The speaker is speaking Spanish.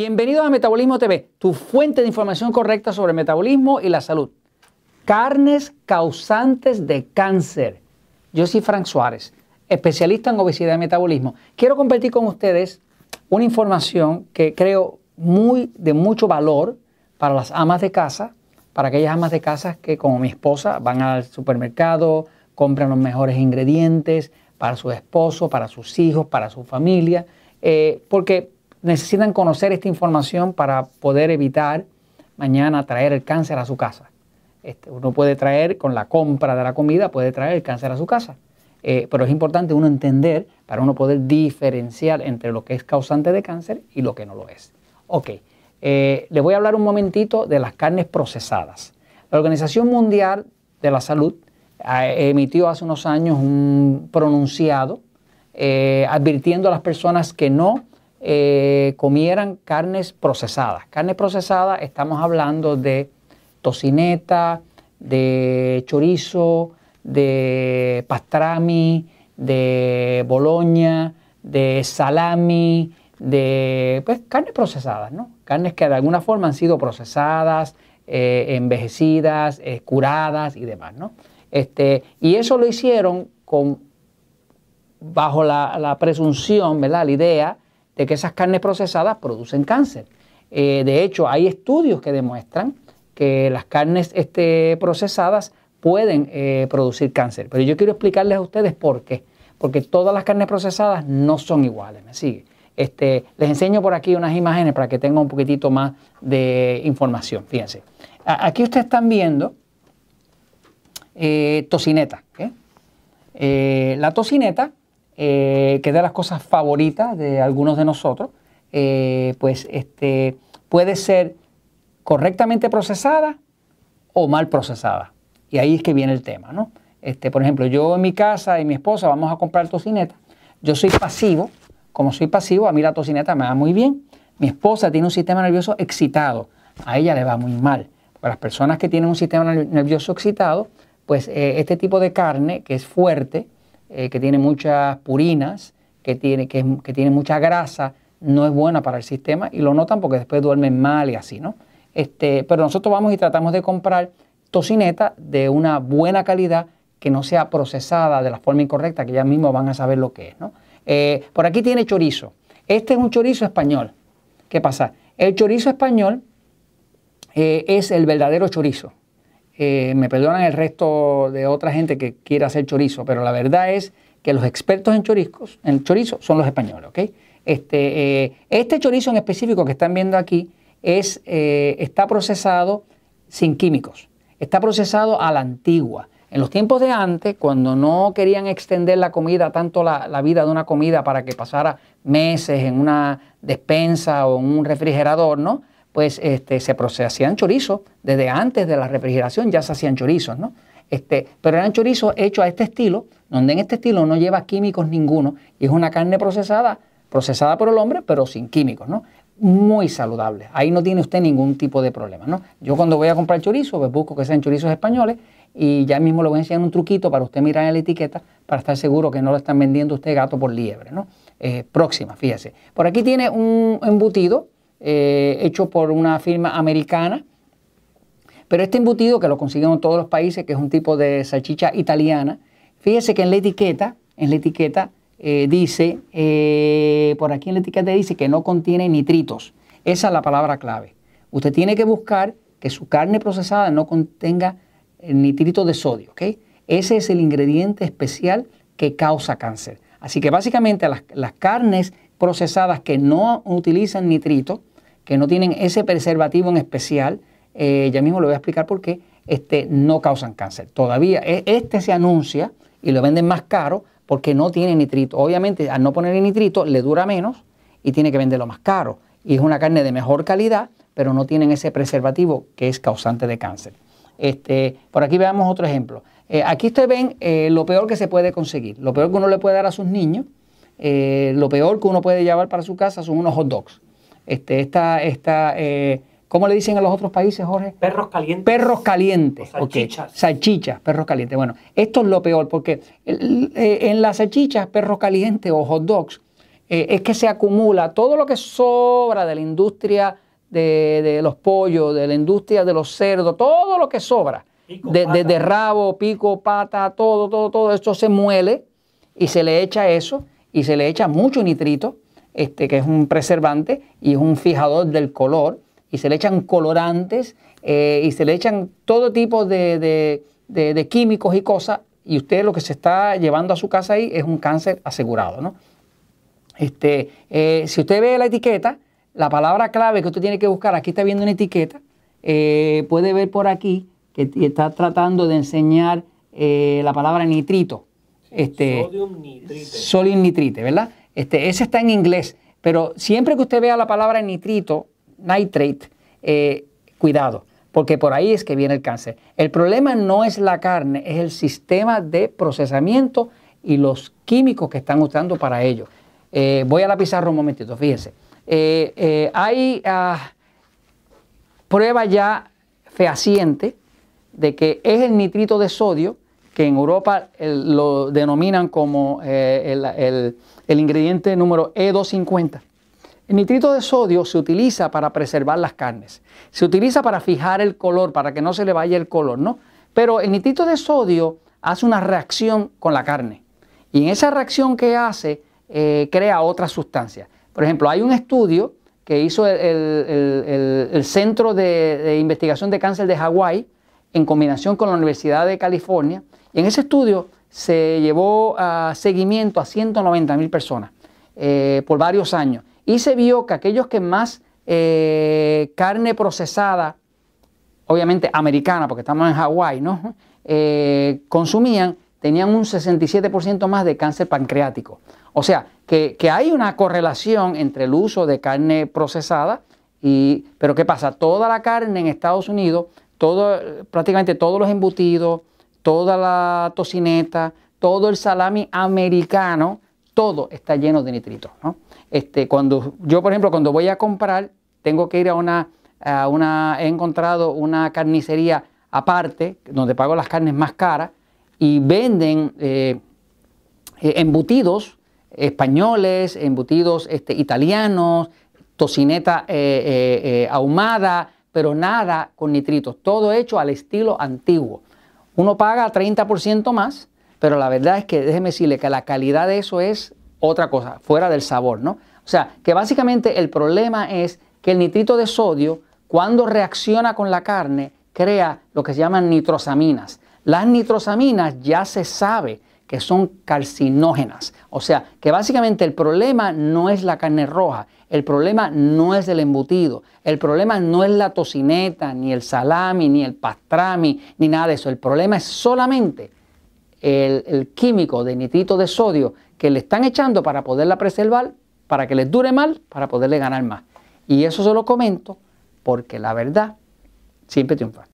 Bienvenidos a Metabolismo TV, tu fuente de información correcta sobre el metabolismo y la salud. Carnes causantes de cáncer. Yo soy Frank Suárez, especialista en obesidad y metabolismo. Quiero compartir con ustedes una información que creo muy de mucho valor para las amas de casa, para aquellas amas de casa que como mi esposa van al supermercado, compran los mejores ingredientes para su esposo, para sus hijos, para su familia, eh, porque necesitan conocer esta información para poder evitar mañana traer el cáncer a su casa. Este, uno puede traer con la compra de la comida, puede traer el cáncer a su casa. Eh, pero es importante uno entender para uno poder diferenciar entre lo que es causante de cáncer y lo que no lo es. Ok, eh, les voy a hablar un momentito de las carnes procesadas. La Organización Mundial de la Salud emitió hace unos años un pronunciado eh, advirtiendo a las personas que no eh, comieran carnes procesadas. Carnes procesadas, estamos hablando de tocineta, de chorizo, de pastrami, de boloña, de salami, de pues, carnes procesadas, ¿no? Carnes que de alguna forma han sido procesadas, eh, envejecidas, eh, curadas y demás, ¿no? Este, y eso lo hicieron con, bajo la, la presunción, ¿verdad? La idea de que esas carnes procesadas producen cáncer. Eh, de hecho, hay estudios que demuestran que las carnes este, procesadas pueden eh, producir cáncer. Pero yo quiero explicarles a ustedes por qué. Porque todas las carnes procesadas no son iguales. ¿Me sigue? Este, les enseño por aquí unas imágenes para que tengan un poquitito más de información. Fíjense. Aquí ustedes están viendo eh, tocineta. la tocineta eh, que es de las cosas favoritas de algunos de nosotros, eh, pues este, puede ser correctamente procesada o mal procesada. Y ahí es que viene el tema, ¿no? Este, por ejemplo, yo en mi casa y mi esposa vamos a comprar tocineta. Yo soy pasivo. Como soy pasivo, a mí la tocineta me va muy bien. Mi esposa tiene un sistema nervioso excitado. A ella le va muy mal. Para las personas que tienen un sistema nervioso excitado, pues eh, este tipo de carne, que es fuerte, eh, que tiene muchas purinas, que tiene, que, tiene mucha grasa, no es buena para el sistema y lo notan porque después duermen mal y así, ¿no? Este, pero nosotros vamos y tratamos de comprar tocineta de una buena calidad que no sea procesada de la forma incorrecta, que ya mismo van a saber lo que es, ¿no? Eh, por aquí tiene chorizo. Este es un chorizo español. ¿Qué pasa? El chorizo español eh, es el verdadero chorizo. Eh, me perdonan el resto de otra gente que quiere hacer chorizo, pero la verdad es que los expertos en, chorizos, en chorizo son los españoles, ¿ok? Este, eh, este chorizo en específico que están viendo aquí es, eh, está procesado sin químicos, está procesado a la antigua. En los tiempos de antes, cuando no querían extender la comida, tanto la, la, vida de una comida para que pasara meses en una despensa o en un refrigerador, ¿no? Pues este, se hacían chorizos, desde antes de la refrigeración ya se hacían chorizos, ¿no? Este, pero eran chorizos hechos a este estilo, donde en este estilo no lleva químicos ninguno y es una carne procesada, procesada por el hombre, pero sin químicos, ¿no? Muy saludable. Ahí no tiene usted ningún tipo de problema, ¿no? Yo cuando voy a comprar chorizo, pues busco que sean chorizos españoles y ya mismo le voy a enseñar un truquito para usted mirar en la etiqueta para estar seguro que no lo están vendiendo usted gato por liebre, ¿no? Eh, próxima, fíjese. Por aquí tiene un embutido eh, hecho por una firma americana. Pero este embutido, que lo consiguen en todos los países, que es un tipo de salchicha italiana, fíjese que en la etiqueta, en la etiqueta eh, dice, eh, por aquí en la etiqueta dice que no contiene nitritos. Esa es la palabra clave. Usted tiene que buscar que su carne procesada no contenga nitrito de sodio. Ese es el ingrediente especial que causa cáncer. Así que básicamente las, las carnes procesadas que no utilizan nitrito, que no tienen ese preservativo en especial, eh, ya mismo lo voy a explicar por qué, este, no causan cáncer. Todavía e, este se anuncia y lo venden más caro porque no tiene nitrito. Obviamente al no poner nitrito le dura menos y tiene que venderlo más caro. Y es una carne de mejor calidad, pero no tienen ese preservativo que es causante de cáncer. Este, por aquí veamos otro ejemplo. Eh, aquí ustedes ven eh, lo peor que se puede conseguir, lo peor que uno le puede dar a sus niños, lo peor que uno puede llevar para su casa son unos hot dogs. Este, esta, esta eh, ¿cómo le dicen a los otros países, Jorge? Perros calientes. Perros calientes. salchichas. Salchichas, perros calientes. Bueno, esto es lo peor, porque eh, en las salchichas, perros calientes o hot dogs, eh, es que se acumula todo lo que sobra de la industria de, los pollos, de la industria de los cerdos, todo lo que sobra, desde de, rabo, pico, pata, todo, todo, todo esto se muele y se le echa eso y se le echa mucho nitrito, este, que es un preservante y es un fijador del color, y se le echan colorantes eh, y se le echan todo tipo de, de químicos y cosas, y usted lo que se está llevando a su casa ahí es un cáncer asegurado, ¿no? Este, eh, si usted ve la etiqueta, la palabra clave que usted tiene que buscar, aquí está viendo una etiqueta, eh, puede ver por aquí que está tratando de enseñar la palabra nitrito. Este, sodium nitrite. Sodium nitrite, ¿verdad? Este, ese está en inglés, pero siempre que usted vea la palabra nitrito, nitrate, cuidado, porque por ahí es que viene el cáncer. El problema no es la carne, es el sistema de procesamiento y los químicos que están usando para ello. Eh, voy a la pizarra un momentito, fíjense. Eh, eh, hay ah, prueba ya fehaciente de que es el nitrito de sodio, que en Europa lo denominan como el, ingrediente número E250. El nitrito de sodio se utiliza para preservar las carnes. Se utiliza para fijar el color, para que no se le vaya el color, ¿no? Pero el nitrito de sodio hace una reacción con la carne. Y en esa reacción que hace, eh, crea otras sustancias. Por ejemplo, hay un estudio que hizo el, Centro de, Investigación de Cáncer de Hawái en combinación con la Universidad de California. Y en ese estudio se llevó a seguimiento a 190 mil personas eh, por varios años. Y se vio que aquellos que más eh, carne procesada, obviamente americana, porque estamos en Hawái, ¿no? consumían, tenían un 67% más de cáncer pancreático. O sea, que, hay una correlación entre el uso de carne procesada y, pero ¿qué pasa? Toda la carne en Estados Unidos, todo, prácticamente todos los embutidos, toda la tocineta, todo el salami americano, todo está lleno de nitritos. Este, cuando, yo, por ejemplo, cuando voy a comprar, tengo que ir a una, a una, he encontrado una carnicería aparte, donde pago las carnes más caras, y venden eh, eh, embutidos españoles, embutidos este, italianos, tocineta eh, ahumada, pero nada con nitritos, todo hecho al estilo antiguo. Uno paga 30% más, pero la verdad es que déjeme decirle que la calidad de eso es otra cosa, fuera del sabor, ¿no? O sea, que básicamente el problema es que el nitrito de sodio, cuando reacciona con la carne, crea lo que se llaman nitrosaminas. Las nitrosaminas ya se sabe que son carcinógenas. O sea, que básicamente el problema no es la carne roja, el problema no es el embutido, el problema no es la tocineta, ni el salami, ni el pastrami, ni nada de eso. El problema es solamente el, químico de nitrito de sodio que le están echando para poderla preservar, para que les dure mal, para poderle ganar más. Y eso se lo comento porque la verdad siempre triunfa.